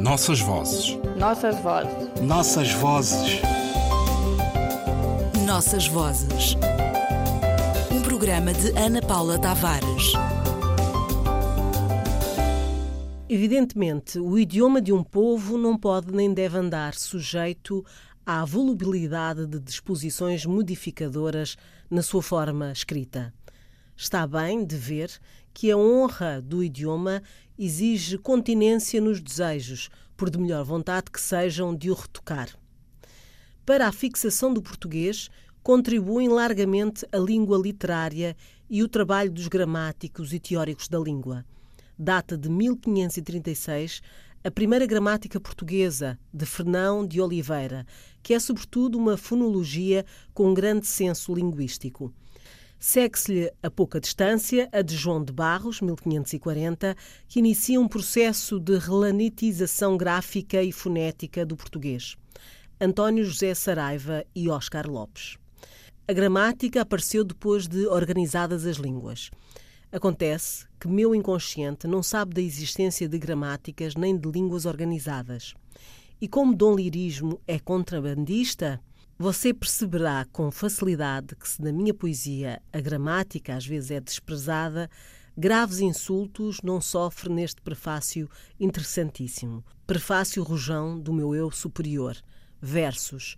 Nossas vozes. Nossas vozes. Nossas vozes. Nossas vozes. Um programa de Ana Paula Tavares. Evidentemente, o idioma de um povo não pode nem deve andar sujeito à volubilidade de disposições modificadoras na sua forma escrita. Está bem de ver que a honra do idioma exige continência nos desejos, por de melhor vontade que sejam de o retocar. Para a fixação do português, contribuem largamente a língua literária e o trabalho dos gramáticos e teóricos da língua. Data de 1536 a primeira gramática portuguesa, de Fernão de Oliveira, que é sobretudo uma fonologia com grande senso linguístico. Segue-se-lhe a pouca distância a de João de Barros, 1540, que inicia um processo de relanitização gráfica e fonética do português. António José Saraiva e Oscar Lopes. A gramática apareceu depois de organizadas as línguas. Acontece que meu inconsciente não sabe da existência de gramáticas nem de línguas organizadas. E como Dom Lirismo é contrabandista, você perceberá com facilidade que, se na minha poesia a gramática às vezes é desprezada, graves insultos não sofre neste prefácio interessantíssimo. Prefácio rojão do meu eu superior. Versos.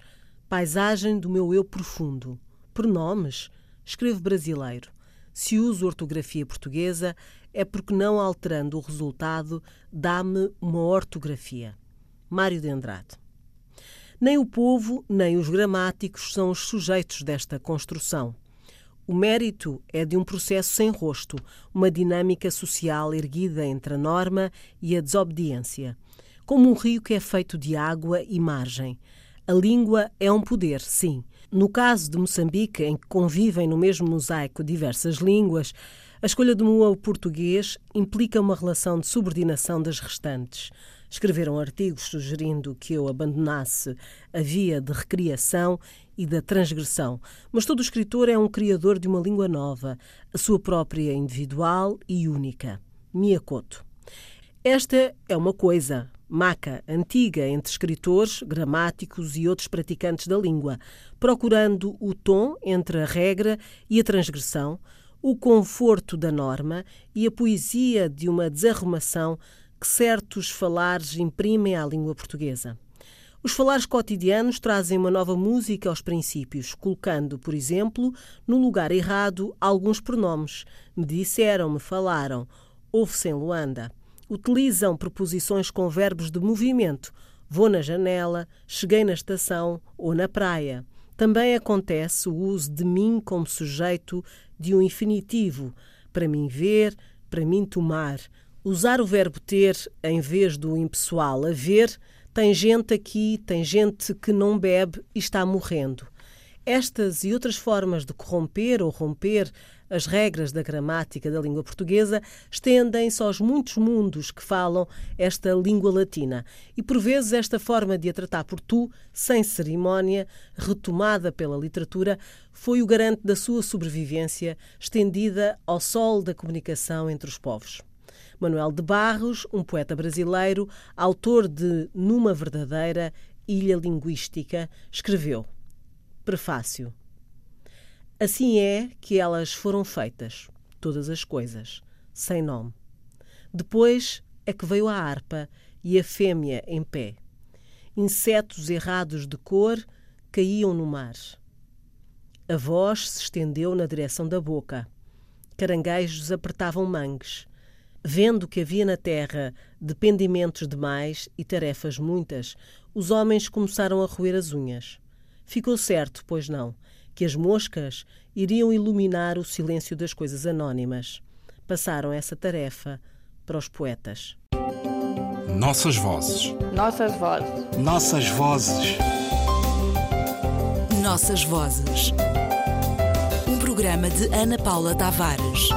Paisagem do meu eu profundo. Pronomes. Escrevo brasileiro. Se uso ortografia portuguesa, é porque, não alterando o resultado, dá-me uma ortografia. Mário de Andrade. Nem o povo, nem os gramáticos são os sujeitos desta construção. O mérito é de um processo sem rosto, uma dinâmica social erguida entre a norma e a desobediência. Como um rio que é feito de água e margem. A língua é um poder, sim, no caso de Moçambique, em que convivem no mesmo mosaico diversas línguas, a escolha de um português implica uma relação de subordinação das restantes. Escreveram artigos sugerindo que eu abandonasse a via de recriação e da transgressão, mas todo escritor é um criador de uma língua nova, a sua própria individual e única. Miyakoto. Esta é uma coisa, maca antiga entre escritores, gramáticos e outros praticantes da língua, procurando o tom entre a regra e a transgressão, o conforto da norma e a poesia de uma desarrumação que certos falares imprimem à língua portuguesa. Os falares cotidianos trazem uma nova música aos princípios, colocando, por exemplo, no lugar errado alguns pronomes. Me disseram, me falaram, ouve-se em Luanda utilizam preposições com verbos de movimento. Vou na janela, cheguei na estação ou na praia. Também acontece o uso de mim como sujeito de um infinitivo, para mim ver, para mim tomar. Usar o verbo ter em vez do impessoal haver, tem gente aqui, tem gente que não bebe e está morrendo. Estas e outras formas de corromper ou romper as regras da gramática da língua portuguesa estendem-se aos muitos mundos que falam esta língua latina e, por vezes, esta forma de a tratar por tu, sem cerimónia, retomada pela literatura, foi o garante da sua sobrevivência, estendida ao sol da comunicação entre os povos. Manuel de Barros, um poeta brasileiro, autor de Numa Verdadeira Ilha Linguística, escreveu Prefácio. Assim é que elas foram feitas, todas as coisas, sem nome. Depois é que veio a harpa e a fêmea em pé. Insetos errados de cor caíam no mar. A voz se estendeu na direção da boca. Caranguejos apertavam mangues. Vendo que havia na terra dependimentos demais e tarefas muitas, os homens começaram a roer as unhas. Ficou certo, pois não, que as moscas iriam iluminar o silêncio das coisas anónimas. Passaram essa tarefa para os poetas. Nossas vozes. Nossas vozes. Nossas vozes. Nossas vozes. Um programa de Ana Paula Tavares.